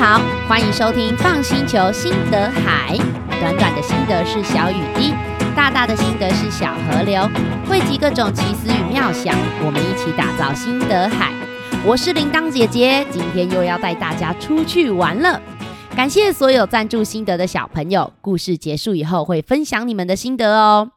好，欢迎收听放星球心得海。短短的心得是小雨滴，大大的心得是小河流，汇集各种奇思与妙想，我们一起打造心得海。我是铃铛姐姐，今天又要带大家出去玩了。感谢所有赞助心得的小朋友，故事结束以后会分享你们的心得哦。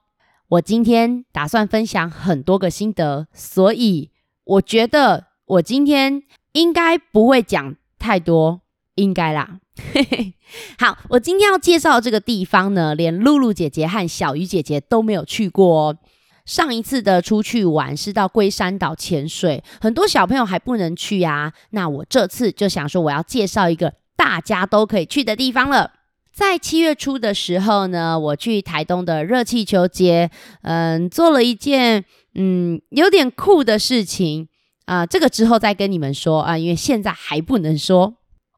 我今天打算分享很多个心得，所以我觉得我今天应该不会讲太多，应该啦。嘿嘿，好，我今天要介绍这个地方呢，连露露姐姐和小鱼姐姐都没有去过哦。上一次的出去玩是到龟山岛潜水，很多小朋友还不能去啊。那我这次就想说，我要介绍一个大家都可以去的地方了。在七月初的时候呢，我去台东的热气球节，嗯，做了一件嗯有点酷的事情啊，呃，这个之后再跟你们说啊，因为现在还不能说。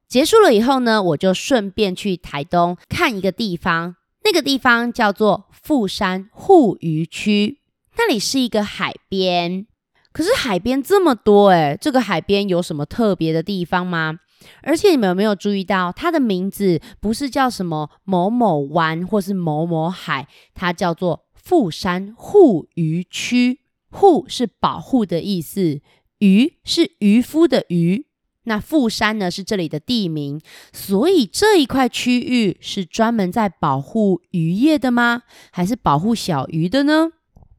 结束了以后呢，我就顺便去台东看一个地方，那个地方叫做富山护渔区，那里是一个海边。可是海边这么多诶，这个海边有什么特别的地方吗？而且你们有没有注意到，它的名字不是叫什么某某湾或是某某海，它叫做富山护渔区。护是保护的意思，渔是渔夫的渔。那富山呢，是这里的地名，所以这一块区域是专门在保护渔业的吗？还是保护小鱼的呢？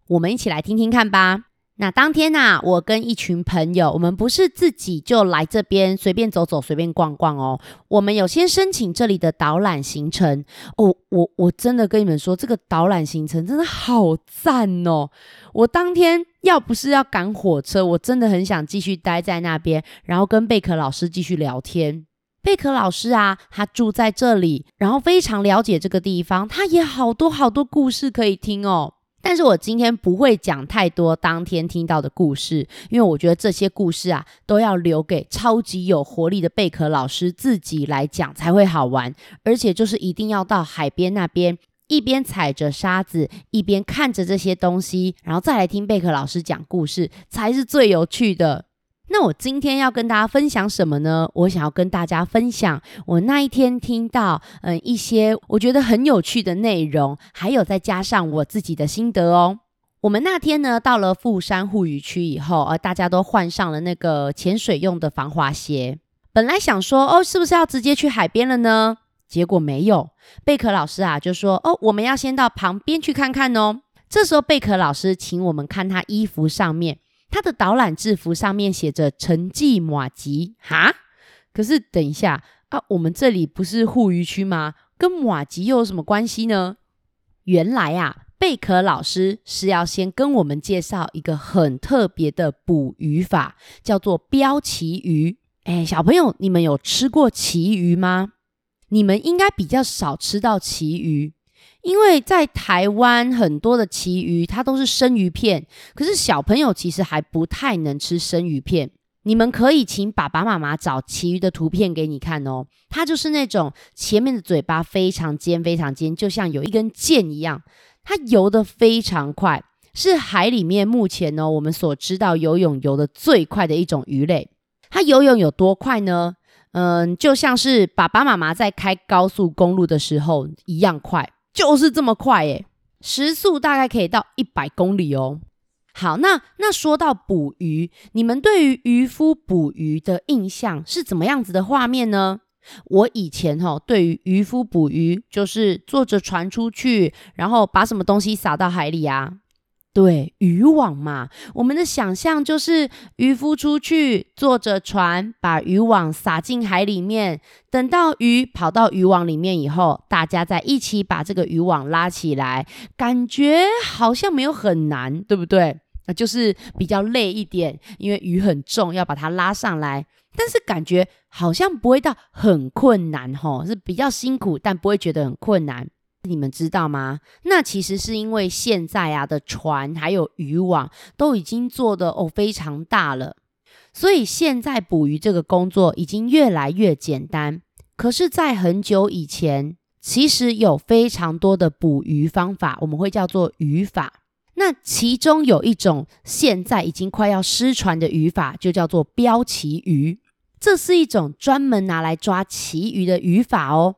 我们一起来听听看吧。那当天呐、我跟一群朋友，我们不是自己就来这边随便走走、随便逛逛哦。我们有先申请这里的导览行程哦。我我真的跟你们说，这个导览行程真的好赞哦。我当天要不是要赶火车，我真的很想继续待在那边，然后跟贝壳老师继续聊天。贝壳老师啊，他住在这里，然后非常了解这个地方，他也好多好多故事可以听哦。但是我今天不会讲太多当天听到的故事，因为我觉得这些故事啊，都要留给超级有活力的贝壳老师自己来讲才会好玩，而且就是一定要到海边那边，一边踩着沙子，一边看着这些东西，然后再来听贝壳老师讲故事，才是最有趣的。那我今天要跟大家分享什么呢？我想要跟大家分享我那一天听到，嗯，一些我觉得很有趣的内容，还有再加上我自己的心得哦。我们那天呢，到了富山护渔区以后，呃，大家都换上了那个潜水用的防滑鞋。本来想说，哦，是不是要直接去海边了呢？结果没有，贝壳老师啊就说，哦，我们要先到旁边去看看哦。这时候贝壳老师请我们看他衣服上面。他的导览制服上面写着“陈记马吉”哈，可是等一下啊，我们这里不是护渔区吗？跟马吉又有什么关系呢？原来啊，贝壳老师是要先跟我们介绍一个很特别的捕鱼法，叫做标旗鱼。哎，小朋友，你们有吃过旗鱼吗？你们应该比较少吃到旗鱼。因为在台湾很多的旗鱼，它都是生鱼片，可是小朋友其实还不太能吃生鱼片。你们可以请爸爸妈妈找旗鱼的图片给你看哦，它就是那种前面的嘴巴非常尖，非常尖，就像有一根箭一样。它游得非常快，是海里面目前呢我们所知道游泳游得最快的一种鱼类。它游泳有多快呢？嗯，就像是爸爸妈妈在开高速公路的时候一样快。就是这么快耶，时速大概可以到一百公里哦。好，那那说到捕鱼，你们对于渔夫捕鱼的印象是怎么样子的画面呢？我以前哈、哦，对于渔夫捕鱼就是坐着船出去，然后把什么东西撒到海里啊？对，渔网嘛，我们的想象就是渔夫出去坐着船，把渔网撒进海里面，等到鱼跑到渔网里面以后，大家再一起把这个渔网拉起来，感觉好像没有很难，对不对？那就是比较累一点，因为鱼很重，要把它拉上来，但是感觉好像不会到很困难，吼，是比较辛苦，但不会觉得很困难。你们知道吗？那其实是因为现在啊的船还有渔网都已经做得哦非常大了，所以现在捕鱼这个工作已经越来越简单。可是，在很久以前，其实有非常多的捕鱼方法，我们会叫做渔法。那其中有一种现在已经快要失传的渔法，就叫做标旗鱼。这是一种专门拿来抓旗鱼的渔法哦。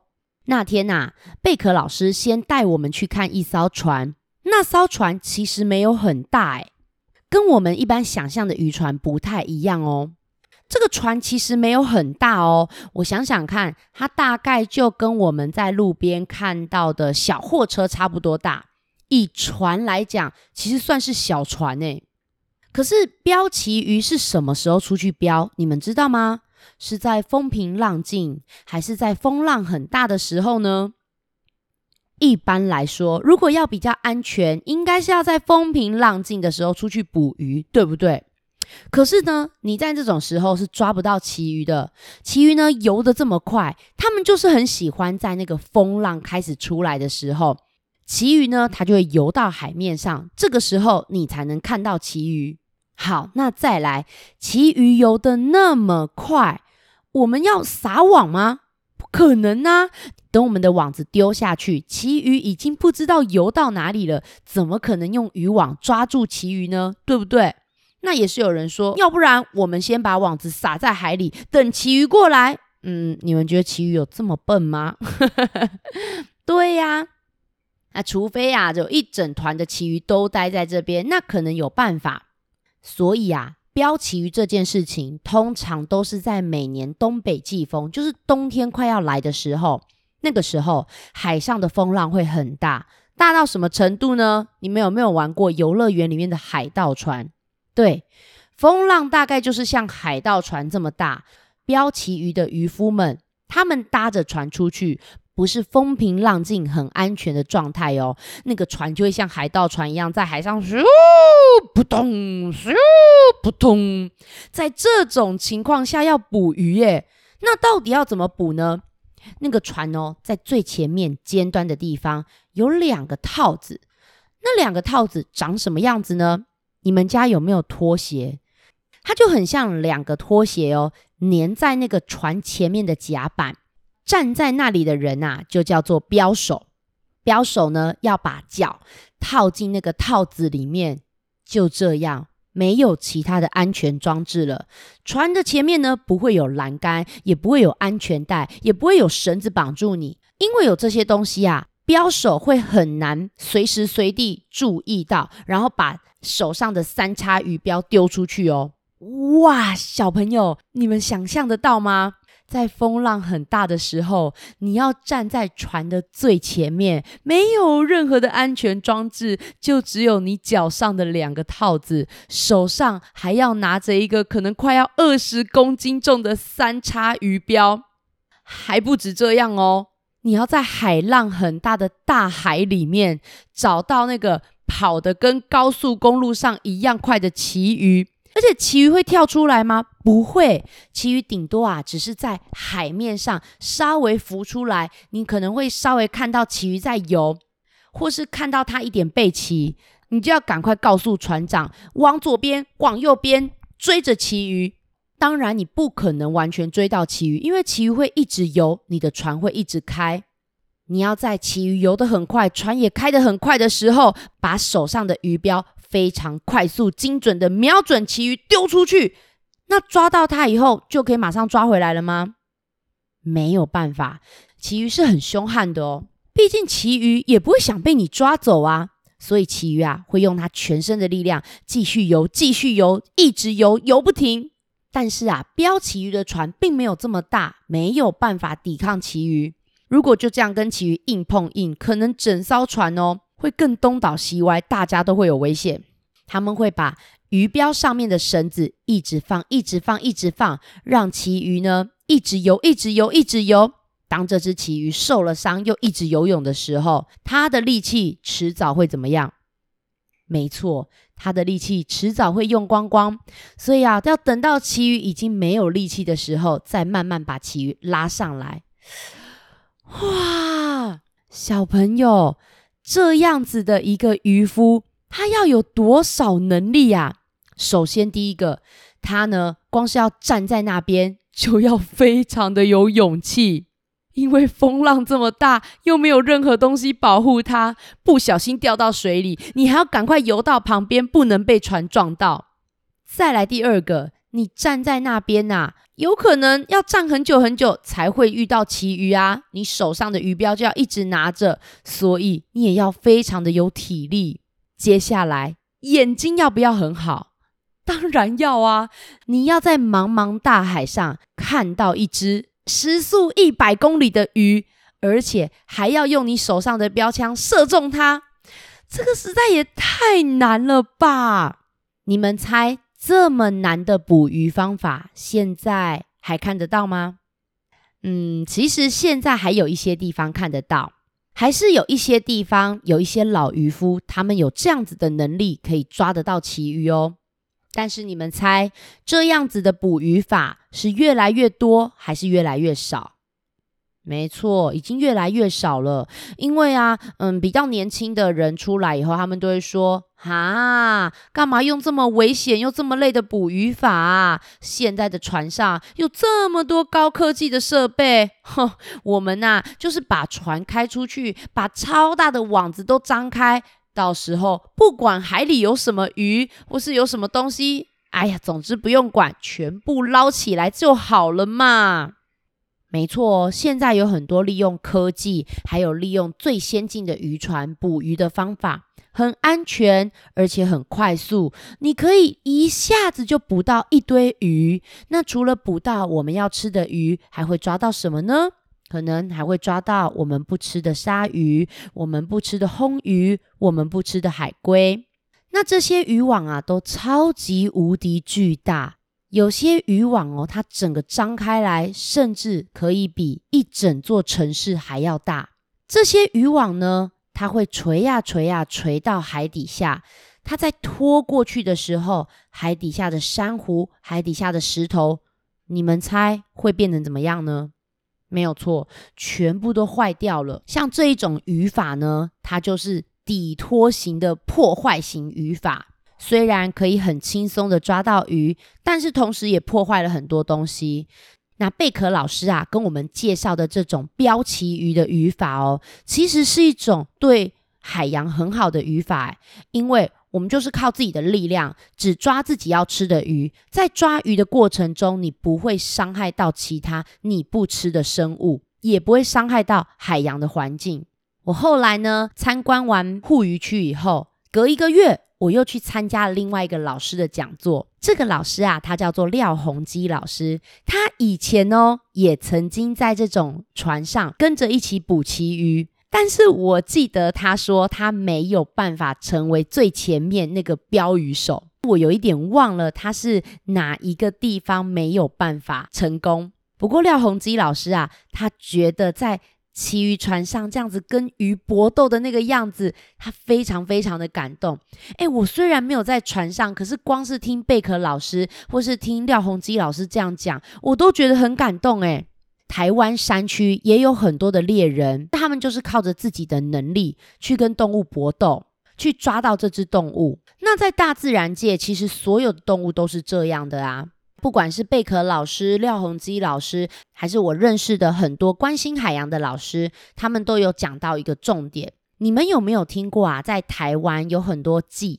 那天呐、啊，贝壳老师先带我们去看一艘船，那艘船其实没有很大，哎，跟我们一般想象的渔船不太一样哦。这个船其实没有很大哦，我想想看，它大概就跟我们在路边看到的小货车差不多大。以船来讲，其实算是小船诶。可是标旗鱼是什么时候出去标？你们知道吗？是在风平浪静，还是在风浪很大的时候呢？一般来说，如果要比较安全，应该是要在风平浪静的时候出去捕鱼，对不对？可是呢，你在这种时候是抓不到旗鱼的。旗鱼呢，游得这么快，他们就是很喜欢在那个风浪开始出来的时候，旗鱼呢，它就会游到海面上。这个时候，你才能看到旗鱼。好，那再来，旗鱼游得那么快，我们要撒网吗？不可能啊！等我们的网子丢下去，旗鱼已经不知道游到哪里了，怎么可能用渔网抓住旗鱼呢？对不对？那也是有人说，要不然我们先把网子撒在海里，等旗鱼过来。嗯，你们觉得旗鱼有这么笨吗？对呀、那除非啊，就一整团的旗鱼都待在这边，那可能有办法。所以啊，标旗鱼这件事情，通常都是在每年东北季风，就是冬天快要来的时候，那个时候海上的风浪会很大，大到什么程度呢？你们有没有玩过游乐园里面的海盗船？对，风浪大概就是像海盗船这么大。标旗鱼的渔夫们，他们搭着船出去，不是风平浪静、很安全的状态哦。那个船就会像海盗船一样，在海上咻扑通咻扑通。在这种情况下要捕鱼耶，那到底要怎么捕呢？那个船哦，在最前面尖端的地方有两个套子，那两个套子长什么样子呢？你们家有没有拖鞋？它就很像两个拖鞋哦，粘在那个船前面的甲板。站在那里的人啊，就叫做标手。标手呢，要把脚套进那个套子里面，就这样，没有其他的安全装置了。船的前面呢，不会有栏杆，也不会有安全带，也不会有绳子绑住你，因为有这些东西啊。标手会很难随时随地注意到，然后把手上的三叉鱼标丢出去哦。哇，小朋友，你们想象得到吗？在风浪很大的时候，你要站在船的最前面，没有任何的安全装置，就只有你脚上的两个套子，手上还要拿着一个可能快要二十公斤重的三叉鱼标，还不止这样哦。你要在海浪很大的大海里面找到那个跑得跟高速公路上一样快的旗鱼，而且旗鱼会跳出来吗？不会，旗鱼顶多啊，只是在海面上稍微浮出来，你可能会稍微看到旗鱼在游，或是看到它一点背鳍，你就要赶快告诉船长，往左边，往右边追着旗鱼。当然，你不可能完全追到旗鱼，因为旗鱼会一直游，你的船会一直开。你要在旗鱼游得很快，船也开得很快的时候，把手上的鱼标非常快速、精准的瞄准旗鱼丢出去。那抓到它以后，就可以马上抓回来了吗？没有办法，旗鱼是很凶悍的哦。毕竟旗鱼也不会想被你抓走啊，所以旗鱼啊会用它全身的力量继续游，继续游，一直游，游不停。但是啊，标旗鱼的船并没有这么大，没有办法抵抗旗鱼。如果就这样跟旗鱼硬碰硬，可能整艘船哦会更东倒西歪，大家都会有危险。他们会把鱼标上面的绳子一直放，一直放，一直放，让旗鱼呢一直游，一直游，一直游。当这只旗鱼受了伤又一直游泳的时候，它的力气迟早会怎么样？没错。它的力气迟早会用光光，所以啊，要等到旗鱼已经没有力气的时候，再慢慢把旗鱼拉上来。哇，小朋友，这样子的一个渔夫，他要有多少能力呀？首先，第一个，他呢，光是要站在那边，就要非常的有勇气。因为风浪这么大，又没有任何东西保护它，不小心掉到水里，你还要赶快游到旁边，不能被船撞到。再来第二个，你站在那边呐、啊，有可能要站很久很久才会遇到旗鱼啊。你手上的鱼标就要一直拿着，所以你也要非常的有体力。接下来，眼睛要不要很好？当然要啊！你要在茫茫大海上看到一只时速一百公里的鱼，而且还要用你手上的标枪射中它，这个实在也太难了吧？你们猜？这么难的捕鱼方法，现在还看得到吗？嗯，其实现在还有一些地方看得到，还是有一些地方有一些老渔夫，他们有这样子的能力，可以抓得到旗鱼哦。但是你们猜，这样子的捕鱼法是越来越多，还是越来越少？没错，已经越来越少了。因为啊，嗯，比较年轻的人出来以后，他们都会说：“哈，干嘛用这么危险又这么累的捕鱼法啊？现在的船上有这么多高科技的设备，哼，我们呐，就是把船开出去，把超大的网子都张开，到时候不管海里有什么鱼，或是有什么东西，哎呀，总之不用管，全部捞起来就好了嘛。”没错，现在有很多利用科技，还有利用最先进的渔船捕鱼的方法，很安全，而且很快速。你可以一下子就捕到一堆鱼。那除了捕到我们要吃的鱼，还会抓到什么呢？可能还会抓到我们不吃的鲨鱼，我们不吃的魟鱼，我们不吃的海龟。那这些渔网啊，都超级无敌巨大。有些渔网哦，它整个张开来，甚至可以比一整座城市还要大。这些渔网呢，它会垂呀垂呀垂到海底下。它在拖过去的时候，海底下的珊瑚、海底下的石头，你们猜会变成怎么样呢？没有错，全部都坏掉了。像这一种渔法呢，它就是底拖型的破坏型渔法。虽然可以很轻松的抓到鱼，但是同时也破坏了很多东西。那贝壳老师啊，跟我们介绍的这种标旗鱼的渔法哦，其实是一种对海洋很好的渔法，因为我们就是靠自己的力量，只抓自己要吃的鱼。在抓鱼的过程中，你不会伤害到其他你不吃的生物，也不会伤害到海洋的环境。我后来呢，参观完护渔区以后，隔一个月。我又去参加了另外一个老师的讲座。这个老师啊，他叫做廖鸿基老师。他以前哦，也曾经在这种船上跟着一起捕旗鱼。但是我记得他说他没有办法成为最前面那个标鱼手。我有一点忘了他是哪一个地方没有办法成功。不过廖鸿基老师啊，他觉得在旗鱼船上这样子跟鱼搏斗的那个样子，他非常非常的感动。诶，我虽然没有在船上，可是光是听贝壳老师或是听廖鸿基老师这样讲，我都觉得很感动。诶，台湾山区也有很多的猎人，他们就是靠着自己的能力去跟动物搏斗，去抓到这只动物。那在大自然界，其实所有的动物都是这样的啊。不管是贝壳老师、廖鸿基老师，还是我认识的很多关心海洋的老师，他们都有讲到一个重点。你们有没有听过啊？在台湾有很多鲫，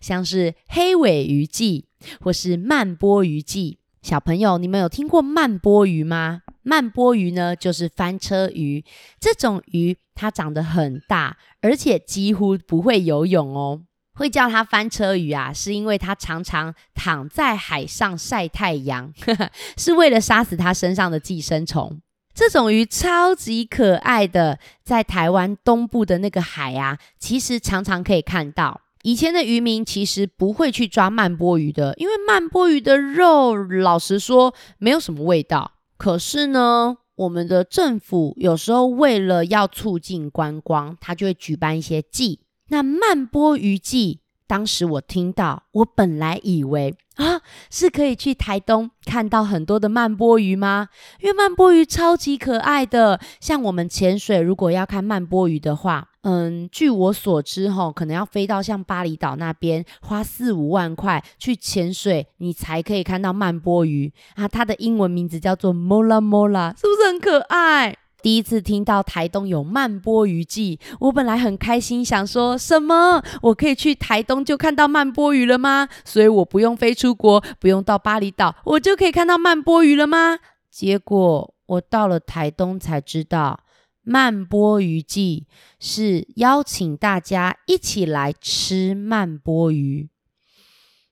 像是黑尾鱼鲫，或是慢波鱼鲫。小朋友，你们有听过慢波鱼吗？慢波鱼呢，就是翻车鱼。这种鱼它长得很大，而且几乎不会游泳哦。会叫它翻车鱼啊，是因为它常常躺在海上晒太阳，呵呵，是为了杀死它身上的寄生虫。这种鱼超级可爱的，在台湾东部的那个海啊，其实常常可以看到。以前的渔民其实不会去抓慢波鱼的，因为慢波鱼的肉，老实说没有什么味道。可是呢，我们的政府有时候为了要促进观光，他就会举办一些祭。那慢波鱼季，当时我听到，我本来以为啊，是可以去台东看到很多的慢波鱼吗？因为慢波鱼超级可爱的，像我们潜水，如果要看慢波鱼的话，嗯，据我所知，吼，可能要飞到像巴厘岛那边，花四五万块去潜水，你才可以看到慢波鱼啊。它的英文名字叫做 Mola Mola，是不是很可爱？第一次听到台东有慢波鱼季，我本来很开心，想说什么？我可以去台东就看到慢波鱼了吗？所以我不用飞出国，不用到巴厘岛，我就可以看到慢波鱼了吗？结果我到了台东才知道，慢波鱼季是邀请大家一起来吃慢波鱼。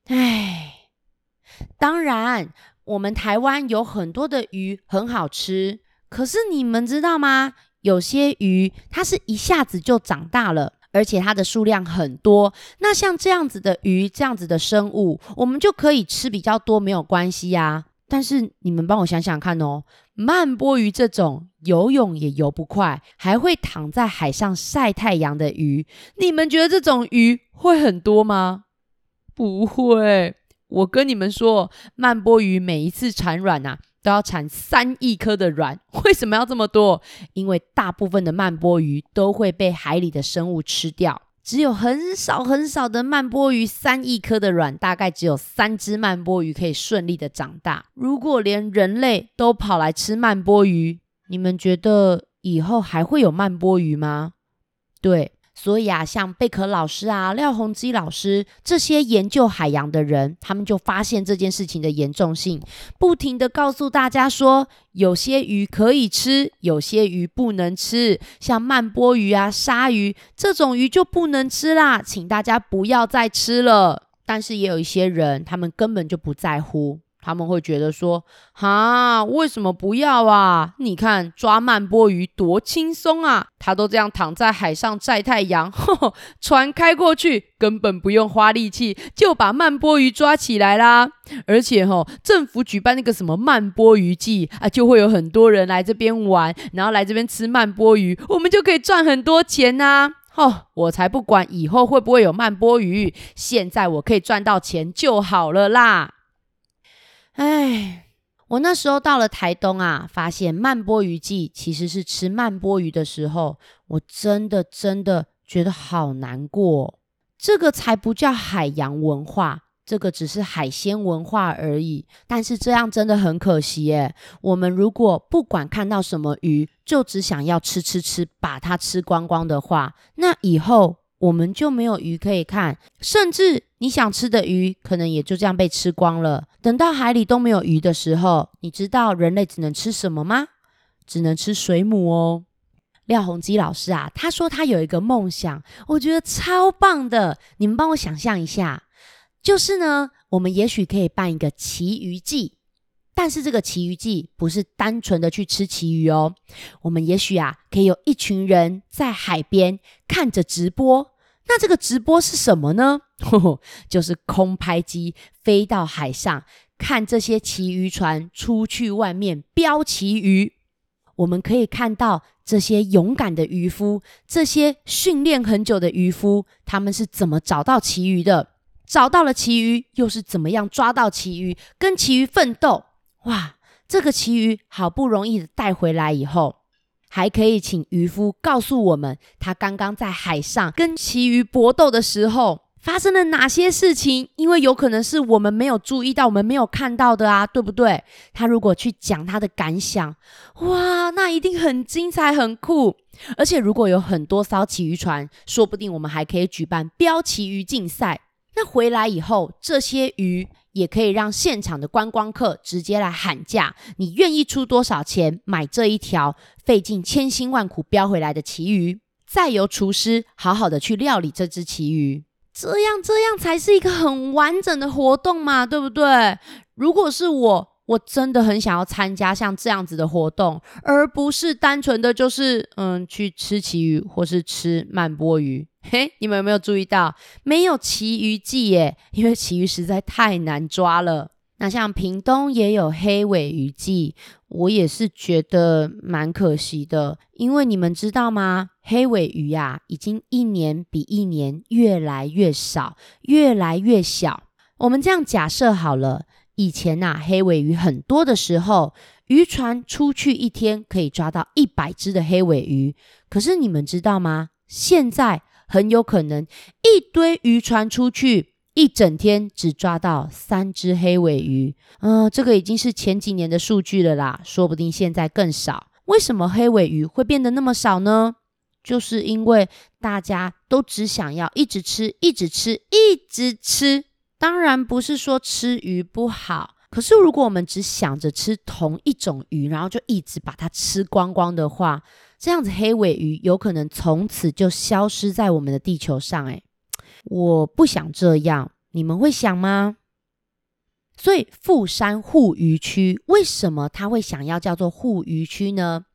唉，当然，我们台湾有很多的鱼很好吃。可是你们知道吗？有些鱼它是一下子就长大了，而且它的数量很多。那像这样子的鱼，这样子的生物，我们就可以吃比较多，没有关系呀。但是你们帮我想想看哦，慢波鱼这种游泳也游不快，还会躺在海上晒太阳的鱼，你们觉得这种鱼会很多吗？不会。我跟你们说，慢波鱼每一次产卵啊。都要产三亿颗的卵，为什么要这么多？因为大部分的慢波鱼都会被海里的生物吃掉，只有很少很少的慢波鱼，三亿颗的卵，大概只有三只慢波鱼可以顺利的长大。如果连人类都跑来吃慢波鱼，你们觉得以后还会有慢波鱼吗？对。所以啊，像贝壳老师啊、廖鸿基老师这些研究海洋的人，他们就发现这件事情的严重性，不停地告诉大家说，有些鱼可以吃，有些鱼不能吃。像曼波鱼啊、鲨鱼这种鱼就不能吃啦，请大家不要再吃了。但是也有一些人，他们根本就不在乎。他们会觉得说：“哈，为什么不要啊？你看抓慢波鱼多轻松啊！他都这样躺在海上晒太阳，呵呵，船开过去，根本不用花力气就把慢波鱼抓起来啦。而且哈，政府举办那个什么慢波鱼季啊，就会有很多人来这边玩，然后来这边吃慢波鱼，我们就可以赚很多钱呐！哦，我才不管以后会不会有慢波鱼，现在我可以赚到钱就好了啦。”哎，我那时候到了台东啊，发现慢波鱼季其实是吃慢波鱼的时候，我真的真的觉得好难过。这个才不叫海洋文化，这个只是海鲜文化而已。但是这样真的很可惜耶。我们如果不管看到什么鱼，就只想要吃吃吃，把它吃光光的话，那以后我们就没有鱼可以看，甚至你想吃的鱼，可能也就这样被吃光了。等到海里都没有鱼的时候，你知道人类只能吃什么吗？只能吃水母哦。廖鸿基老师啊，他说他有一个梦想，我觉得超棒的。你们帮我想象一下，就是呢，我们也许可以办一个奇鱼季，但是这个奇鱼季不是单纯的去吃奇鱼哦。我们也许啊，可以有一群人在海边看着直播。那这个直播是什么呢？呵呵，就是空拍机飞到海上，看这些旗鱼船出去外面标旗鱼。我们可以看到这些勇敢的渔夫，这些训练很久的渔夫，他们是怎么找到旗鱼的？找到了旗鱼，又是怎么样抓到旗鱼，跟旗鱼奋斗？哇，这个旗鱼好不容易带回来以后。还可以请渔夫告诉我们，他刚刚在海上跟旗鱼搏斗的时候发生了哪些事情？因为有可能是我们没有注意到，我们没有看到的啊，对不对？他如果去讲他的感想，哇，那一定很精彩、很酷。而且如果有很多艘旗鱼船，说不定我们还可以举办标旗鱼竞赛。那回来以后，这些鱼。也可以让现场的观光客直接来喊价，你愿意出多少钱买这一条费尽千辛万苦标回来的旗鱼？再由厨师好好的去料理这只旗鱼，这样这样才是一个很完整的活动嘛，对不对？如果是我，我真的很想要参加像这样子的活动，而不是单纯的就是嗯去吃旗鱼或是吃慢波鱼。嘿，你们有没有注意到没有旗鱼季耶？因为旗鱼实在太难抓了。那像屏东也有黑尾鱼季，我也是觉得蛮可惜的。因为你们知道吗？黑尾鱼呀，已经一年比一年越来越少，越来越小。我们这样假设好了，以前呐，黑尾鱼很多的时候，渔船出去一天可以抓到一百只的黑尾鱼。可是你们知道吗？现在很有可能一堆渔船出去，一整天只抓到三只黑尾鱼。嗯、这个已经是前几年的数据了啦，说不定现在更少。为什么黑尾鱼会变得那么少呢？就是因为大家都只想要一直吃，一直吃，一直吃。当然不是说吃鱼不好，可是如果我们只想着吃同一种鱼，然后就一直把它吃光光的话，这样子黑尾鱼有可能从此就消失在我们的地球上。诶，我不想这样，你们会想吗？所以富山护渔区为什么他会想要叫做护渔区呢？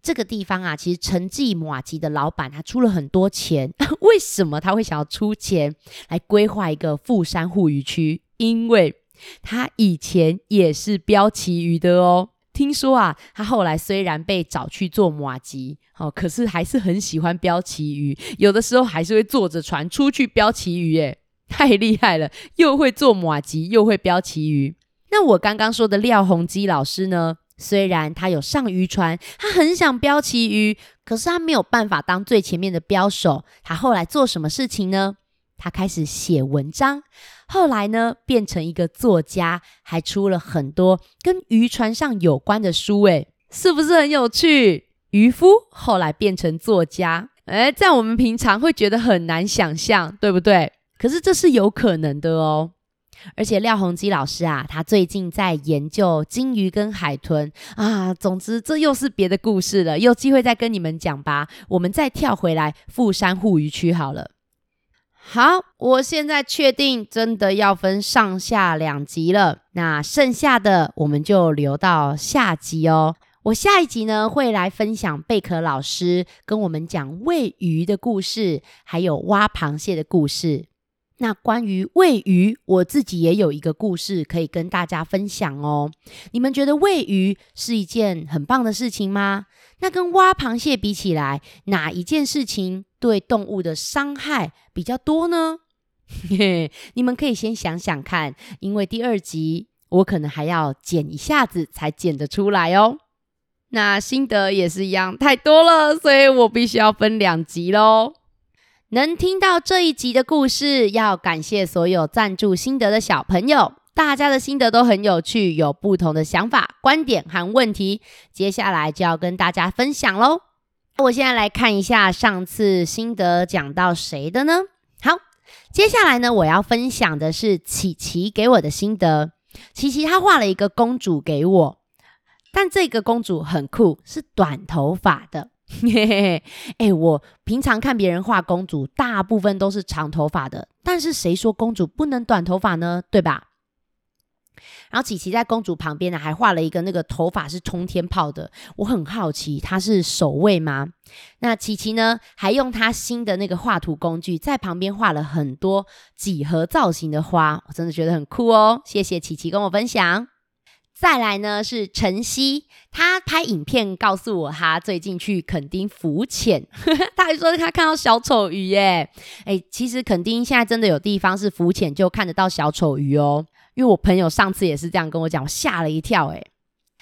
这个地方啊，其实陈记马吉的老板他出了很多钱。为什么他会想要出钱来规划一个富山护渔区？因为他以前也是标旗鱼的哦。听说啊，他后来虽然被找去做马吉，哦，可是还是很喜欢标旗鱼。有的时候还是会坐着船出去标旗鱼，耶，太厉害了，又会做马吉，又会标旗鱼。那我刚刚说的廖宏基老师呢？虽然他有上渔船，他很想标旗鱼，可是他没有办法当最前面的标手。他后来做什么事情呢？他开始写文章，后来呢，变成一个作家，还出了很多跟渔船上有关的书。诶，是不是很有趣？渔夫后来变成作家，诶，在我们平常会觉得很难想象，对不对？可是这是有可能的哦。而且廖鸿基老师啊，他最近在研究鲸鱼跟海豚啊。总之，这又是别的故事了，有机会再跟你们讲吧。我们再跳回来富山护渔区好了。好，我现在确定真的要分上下两集了。那剩下的我们就留到下集哦。我下一集呢，会来分享贝壳老师跟我们讲喂鱼的故事，还有挖螃蟹的故事。那关于喂鱼，我自己也有一个故事可以跟大家分享哦。你们觉得喂鱼是一件很棒的事情吗？那跟挖螃蟹比起来，哪一件事情对动物的伤害比较多呢？嘿 嘿，你们可以先想想看，因为第二集我可能还要剪一下子才剪得出来哦。那心得也是一样，太多了，所以我必须要分两集喽。能听到这一集的故事，要感谢所有赞助心得的小朋友，大家的心得都很有趣，有不同的想法、观点和问题。接下来就要跟大家分享喽。我现在来看一下上次心得讲到谁的呢？好，接下来呢，我要分享的是琪琪给我的心得。琪琪她画了一个公主给我，但这个公主很酷，是短头发的。嘿嘿嘿，哎，我平常看别人画公主，大部分都是长头发的，但是谁说公主不能短头发呢？对吧？然后琪琪在公主旁边呢，还画了一个那个头发是冲天炮的，我很好奇，她是守卫吗？那琪琪呢，还用她新的那个画图工具，在旁边画了很多几何造型的花，我真的觉得很酷哦，谢谢琪琪跟我分享。再来呢是晨曦，他拍影片告诉我他最近去垦丁浮潜，他还说他看到小丑鱼耶。诶，其实垦丁现在真的有地方是浮潜就看得到小丑鱼哦，因为我朋友上次也是这样跟我讲，我吓了一跳诶。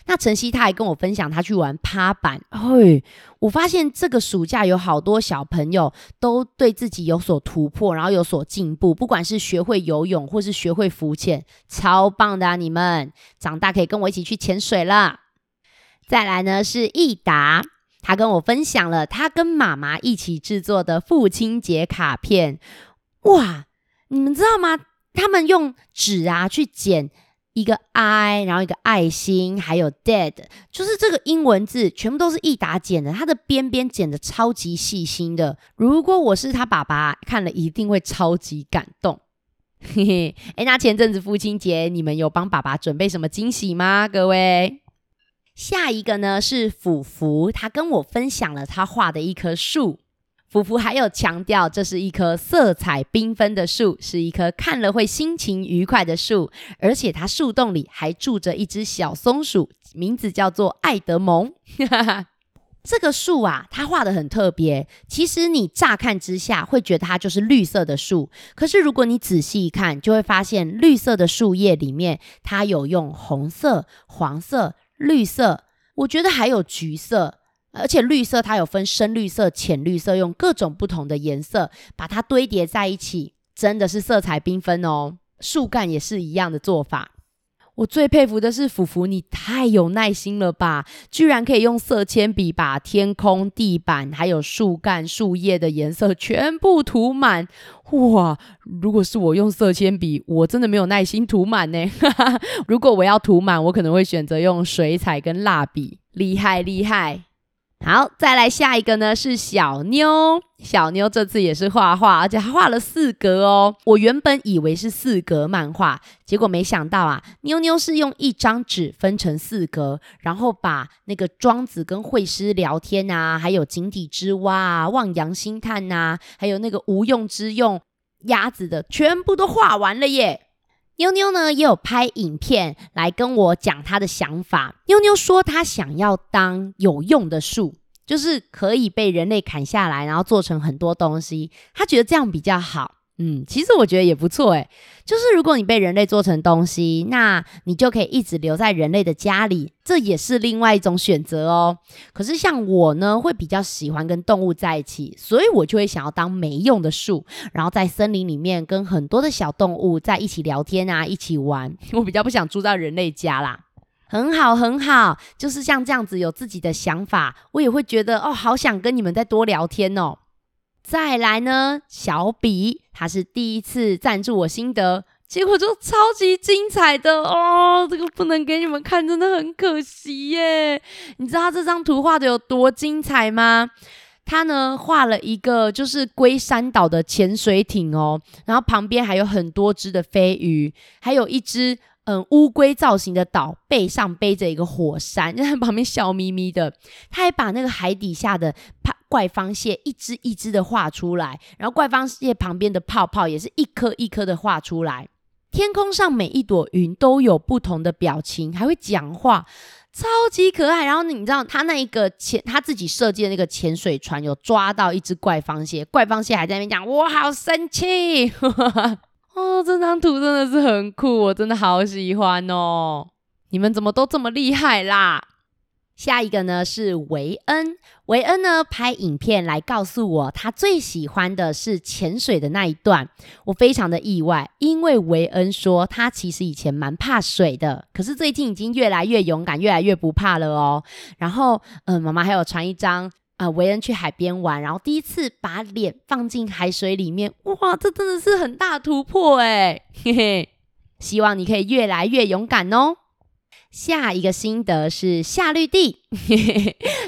那晨曦他还跟我分享他去玩趴板，嘿，我发现这个暑假有好多小朋友都对自己有所突破，然后有所进步，不管是学会游泳或是学会浮潜，超棒的啊！你们长大可以跟我一起去潜水了。再来呢是益达，他跟我分享了他跟妈妈一起制作的父亲节卡片，哇，你们知道吗？他们用纸啊去剪。一个 I，然后一个爱心，还有 dead，就是这个英文字全部都是益达剪的，它的边边剪的超级细心的。如果我是他爸爸，看了一定会超级感动。嘿嘿，哎，那前阵子父亲节，你们有帮爸爸准备什么惊喜吗？各位，下一个呢是福福，他跟我分享了他画的一棵树。福福还有强调，这是一棵色彩缤纷的树，是一棵看了会心情愉快的树，而且它树洞里还住着一只小松鼠，名字叫做爱德蒙。这个树啊，它画得很特别。其实你乍看之下会觉得它就是绿色的树，可是如果你仔细一看，就会发现绿色的树叶里面，它有用红色、黄色、绿色，我觉得还有橘色。而且绿色它有分深绿色、浅绿色，用各种不同的颜色把它堆叠在一起，真的是色彩缤纷哦。树干也是一样的做法。我最佩服的是福福，你太有耐心了吧！居然可以用色铅笔把天空、地板还有树干、树叶的颜色全部涂满。哇！如果是我用色铅笔，我真的没有耐心涂满呢。如果我要涂满，我可能会选择用水彩跟蜡笔。厉害厉害！好，再来下一个呢，是小妞。小妞这次也是画画，而且还画了四格哦。我原本以为是四格漫画，结果没想到啊，妞妞是用一张纸分成四格，然后把那个庄子跟惠施聊天啊，还有井底之蛙啊、望洋兴叹呐，还有那个无用之用鸭子的，全部都画完了耶。妞妞呢也有拍影片来跟我讲她的想法。妞妞说她想要当有用的树，就是可以被人类砍下来，然后做成很多东西。她觉得这样比较好。嗯，其实我觉得也不错诶，就是如果你被人类做成东西，那你就可以一直留在人类的家里，这也是另外一种选择哦。可是像我呢，会比较喜欢跟动物在一起，所以我就会想要当没用的树，然后在森林里面跟很多的小动物在一起聊天啊，一起玩。我比较不想住在人类家啦。很好，很好，就是像这样子有自己的想法，我也会觉得哦，好想跟你们再多聊天哦。再来呢，小比他是第一次赞助我心得，结果就超级精彩的哦，这个不能给你们看，真的很可惜耶。你知道这张图画的有多精彩吗？他呢画了一个就是龟山岛的潜水艇哦，然后旁边还有很多只的飞鱼，还有一只嗯乌龟造型的岛，背上背着一个火山，就 在旁边笑眯眯的。他还把那个海底下的怪方蟹一只一只的画出来，然后怪方蟹旁边的泡泡也是一颗一颗的画出来。天空上每一朵云都有不同的表情，还会讲话，超级可爱。然后你知道他那一个潜他自己设计的那个潜水船有抓到一只怪方蟹，怪方蟹还在那边讲我好生气。哦，这张图真的是很酷，我真的好喜欢哦。你们怎么都这么厉害啦？下一个呢是维恩，维恩呢拍影片来告诉我，他最喜欢的是潜水的那一段。我非常的意外，因为维恩说他其实以前蛮怕水的，可是最近已经越来越勇敢，越来越不怕了哦。然后，嗯，妈妈还有传一张啊，维恩去海边玩，然后第一次把脸放进海水里面，哇，这真的是很大突破诶，嘿嘿，希望你可以越来越勇敢哦。下一个心得是夏绿蒂，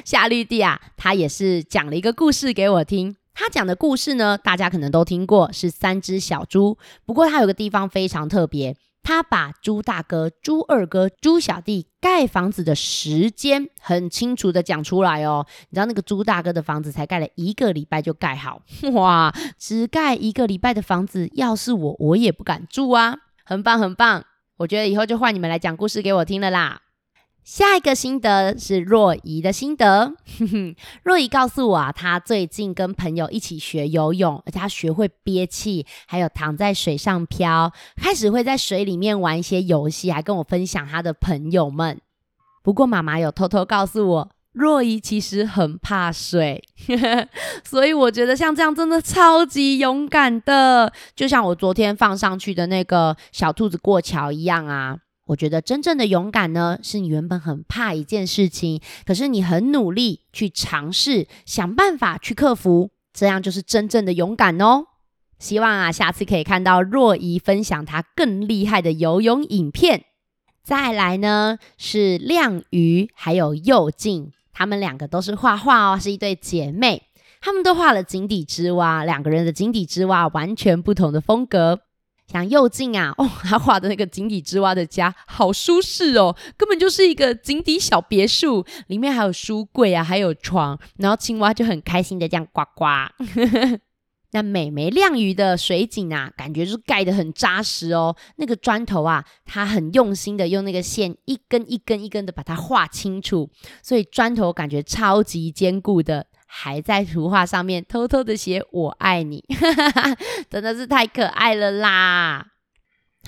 夏绿蒂啊，他也是讲了一个故事给我听。他讲的故事呢，大家可能都听过，是三只小猪。不过他有个地方非常特别，他把朱大哥、朱二哥、朱小弟盖房子的时间很清楚的讲出来哦。你知道那个朱大哥的房子才盖了一个礼拜就盖好，哇，只盖一个礼拜的房子，要是我，我也不敢住啊，很棒，很棒。我觉得以后就换你们来讲故事给我听了啦。下一个心得是若仪的心得。若仪告诉我啊，她最近跟朋友一起学游泳，而且她学会憋气，还有躺在水上漂，开始会在水里面玩一些游戏，还跟我分享她的朋友们。不过妈妈有偷偷告诉我。若仪其实很怕水，所以我觉得像这样真的超级勇敢的，就像我昨天放上去的那个小兔子过桥一样啊。我觉得真正的勇敢呢，是你原本很怕一件事情，可是你很努力去尝试，想办法去克服，这样就是真正的勇敢哦。希望啊，下次可以看到若仪分享她更厉害的游泳影片。再来呢，是亮瑜还有佑静。他们两个都是画画哦，是一对姐妹。他们都画了井底之蛙，两个人的井底之蛙完全不同的风格。像佑静啊，哦，他画的那个井底之蛙的家好舒适哦，根本就是一个井底小别墅，里面还有书柜啊，还有床，然后青蛙就很开心的这样呱呱。那美眉亮鱼的水井啊，感觉是盖得很扎实哦。那个砖头啊，它很用心的用那个线一根一根一根的把它画清楚，所以砖头感觉超级坚固的，还在图画上面偷偷的写“我爱你”，真的是太可爱了啦！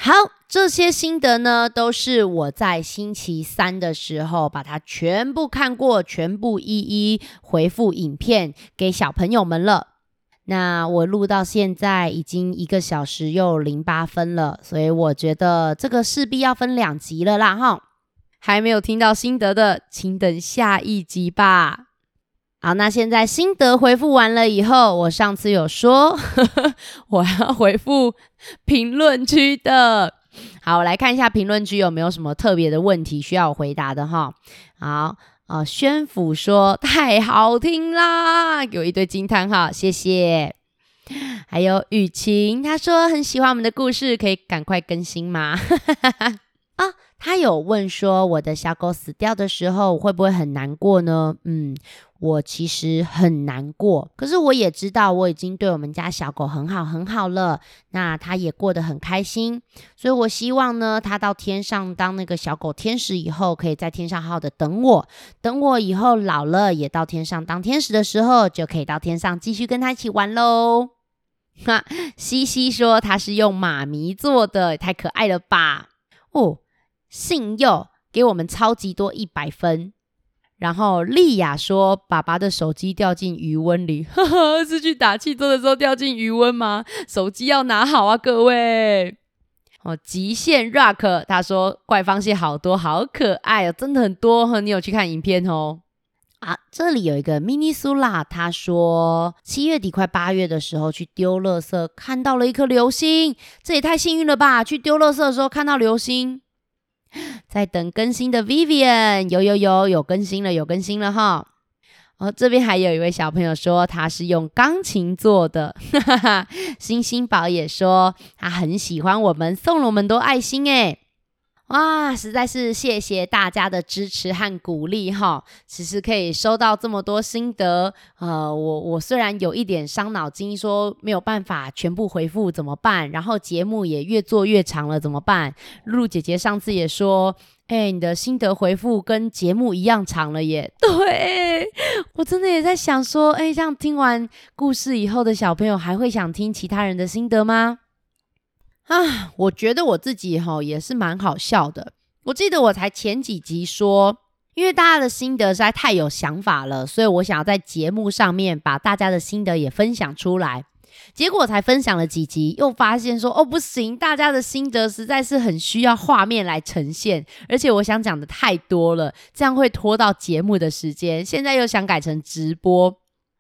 好，这些心得呢，都是我在星期三的时候把它全部看过，全部一一回复影片给小朋友们了。那我录到现在已经一个小时又零八分了，所以我觉得这个势必要分两集了啦哈。还没有听到心得的，请等下一集吧。好，那现在心得回复完了以后，我上次有说呵呵 我要回复评论区的。好，我来看一下评论区有没有什么特别的问题需要我回答的哈。好，呃，宣府说太好听啦，有一堆惊叹号，谢谢。还有雨晴，他说很喜欢我们的故事，可以赶快更新吗？啊，他有问说我的小狗死掉的时候会不会很难过呢？嗯。我其实很难过，可是我也知道我已经对我们家小狗很好很好了，那它也过得很开心，所以我希望呢，它到天上当那个小狗天使以后，可以在天上好好的等我，等我以后老了也到天上当天使的时候，就可以到天上继续跟它一起玩喽。哈，西西说它是用妈咪做的，太可爱了吧？哦，信佑给我们超级多一百分。然后丽雅说：“爸爸的手机掉进余温里，呵呵，是去打气座的时候掉进余温吗？手机要拿好啊，各位！”哦，极限 Rock 他说：“怪方蟹好多，好可爱哦，真的很多。呵，你有去看影片哦？”啊，这里有一个 Mini 苏拉，他说：“七月底快八月的时候去丢垃圾，看到了一颗流星，这也太幸运了吧！去丢垃圾的时候看到流星。” 在等更新的 Vivian，有有有有更新了，有更新了哈。哦，这边还有一位小朋友说他是用钢琴做的，哈哈哈。星星宝也说他很喜欢我们，送了我们多爱心诶。哇，实在是谢谢大家的支持和鼓励哈！其实可以收到这么多心得，呃，我我虽然有一点伤脑筋，说没有办法全部回复怎么办？然后节目也越做越长了怎么办？露露姐姐上次也说，哎，你的心得回复跟节目一样长了耶。对，我真的也在想说，哎，这样听完故事以后的小朋友还会想听其他人的心得吗？啊，我觉得我自己哈也是蛮好笑的。我记得我才前几集说，因为大家的心得实在太有想法了，所以我想要在节目上面把大家的心得也分享出来。结果才分享了几集，又发现说哦不行，大家的心得实在是很需要画面来呈现，而且我想讲的太多了，这样会拖到节目的时间。现在又想改成直播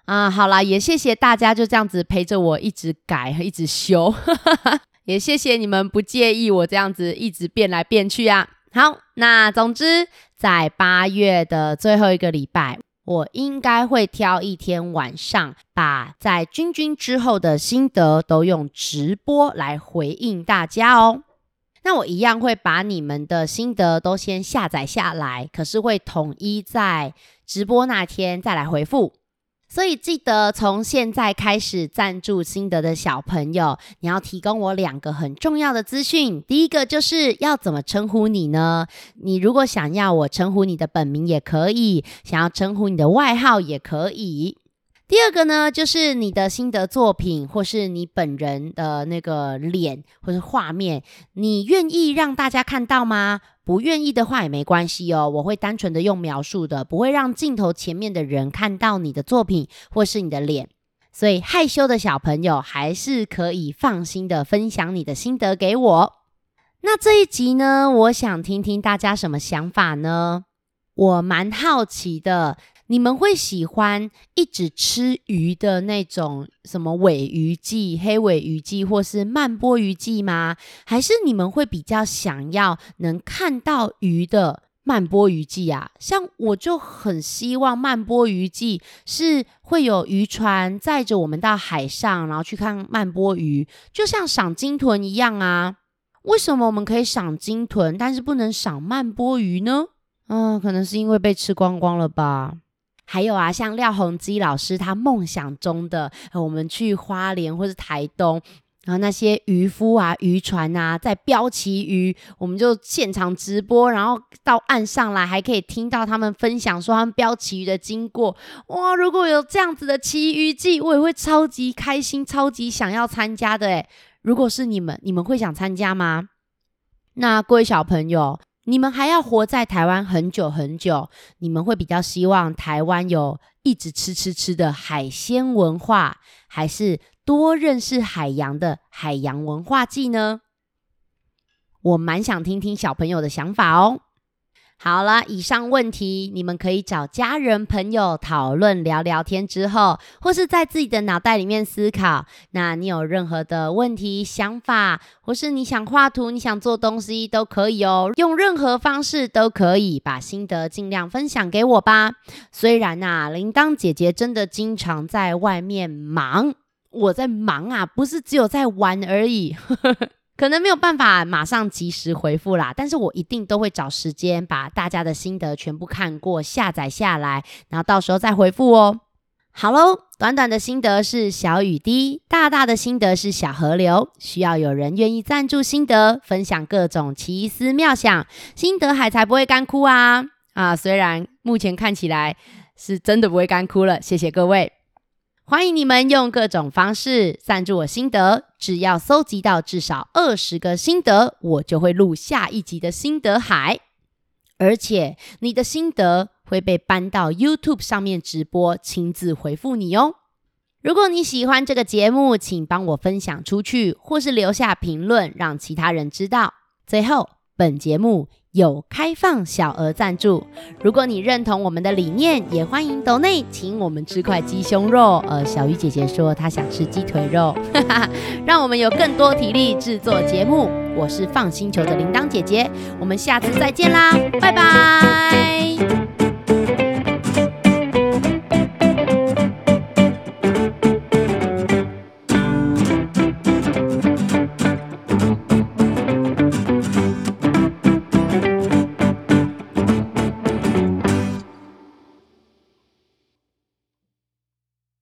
啊，好啦，也谢谢大家就这样子陪着我一直改，一直修。也谢谢你们不介意我这样子一直变来变去啊。好，那总之在八月的最后一个礼拜，我应该会挑一天晚上，把在君君之后的心得都用直播来回应大家哦。那我一样会把你们的心得都先下载下来，可是会统一在直播那天再来回复。所以记得从现在开始赞助心得的小朋友，你要提供我两个很重要的资讯。第一个就是要怎么称呼你呢？你如果想要我称呼你的本名也可以，想要称呼你的外号也可以。第二个呢，就是你的心得作品，或是你本人的那个脸或是画面，你愿意让大家看到吗？不愿意的话也没关系哦，我会单纯的用描述的，不会让镜头前面的人看到你的作品或是你的脸。所以害羞的小朋友还是可以放心的分享你的心得给我。那这一集呢，我想听听大家什么想法呢？我蛮好奇的。你们会喜欢一直吃鱼的那种什么尾鱼记、黑尾鱼记，或是慢波鱼记吗？还是你们会比较想要能看到鱼的慢波鱼记啊？像我就很希望慢波鱼记是会有渔船载着我们到海上，然后去看慢波鱼，就像赏鲸豚一样啊。为什么我们可以赏鲸豚，但是不能赏慢波鱼呢？嗯，可能是因为被吃光光了吧。还有啊，像廖鸿基老师他梦想中的，我们去花莲或是台东，然后那些渔夫啊、渔船啊在标旗鱼，我们就现场直播，然后到岸上来还可以听到他们分享说他们标旗鱼的经过。哇，如果有这样子的旗鱼季，我也会超级开心、超级想要参加的诶。如果是你们，你们会想参加吗？那各位小朋友，你们还要活在台湾很久很久，你们会比较希望台湾有一直吃吃吃的海鲜文化，还是多认识海洋的海洋文化季呢？我蛮想听听小朋友的想法哦。好了，以上问题你们可以找家人朋友讨论聊聊天之后，或是在自己的脑袋里面思考。那你有任何的问题、想法，或是你想画图、你想做东西都可以哦，用任何方式都可以把心得尽量分享给我吧。虽然呐、啊，铃铛姐姐真的经常在外面忙，我在忙啊，不是只有在玩而已。可能没有办法马上及时回复啦，但是我一定都会找时间把大家的心得全部看过，下载下来，然后到时候再回复哦。好喽，短短的心得是小雨滴，大大的心得是小河流，需要有人愿意赞助心得，分享各种奇思妙想，心得海才不会干枯啊！啊，虽然目前看起来是真的不会干枯了，谢谢各位。欢迎你们用各种方式赞助我心得，只要搜集到至少二十个心得，我就会录下一集的心得海。而且你的心得会被搬到 YouTube 上面直播，亲自回复你哦。如果你喜欢这个节目，请帮我分享出去，或是留下评论，让其他人知道。最后，本节目。有开放小额赞助，如果你认同我们的理念，也欢迎抖内请我们吃块鸡胸肉。呃，小鱼姐姐说她想吃鸡腿肉，哈哈，让我们有更多体力制作节目。我是 FUN 星球的铃铛姐姐，我们下次再见啦，拜拜。